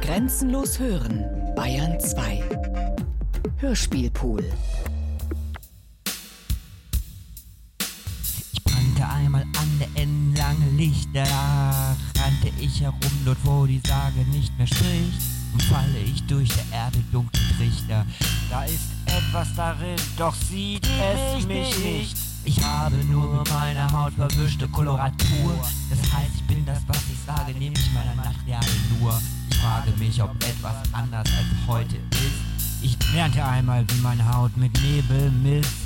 Grenzenlos hören, Bayern 2. Hörspielpool. Ich brannte einmal an der endlange Lichter, rannte ich herum dort, wo die Sage nicht mehr spricht. Und falle ich durch der Erde dunklen Trichter. Da ist etwas darin, doch sieht es mich nicht. Ich habe nur meine Haut verwischte Koloratur. Das heißt, ich bin das, was ich sage, nämlich meiner Nachtreale nur. Ich frage mich, ob etwas anders als heute ist. Ich lernte einmal, wie meine Haut mit Nebel misst.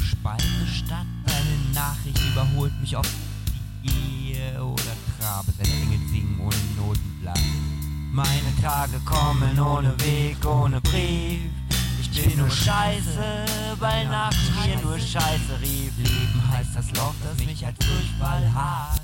Speise statt. Seine Nachricht überholt mich oft die Gehe oder Trabe. Seine Engel singen ohne Notenblatt. Meine Tage kommen ohne Weg, ohne Brief. Ich bin nur Scheiße, weil nach mir nur Scheiße rief. Leben heißt das Loch, das mich als Durchfall hat.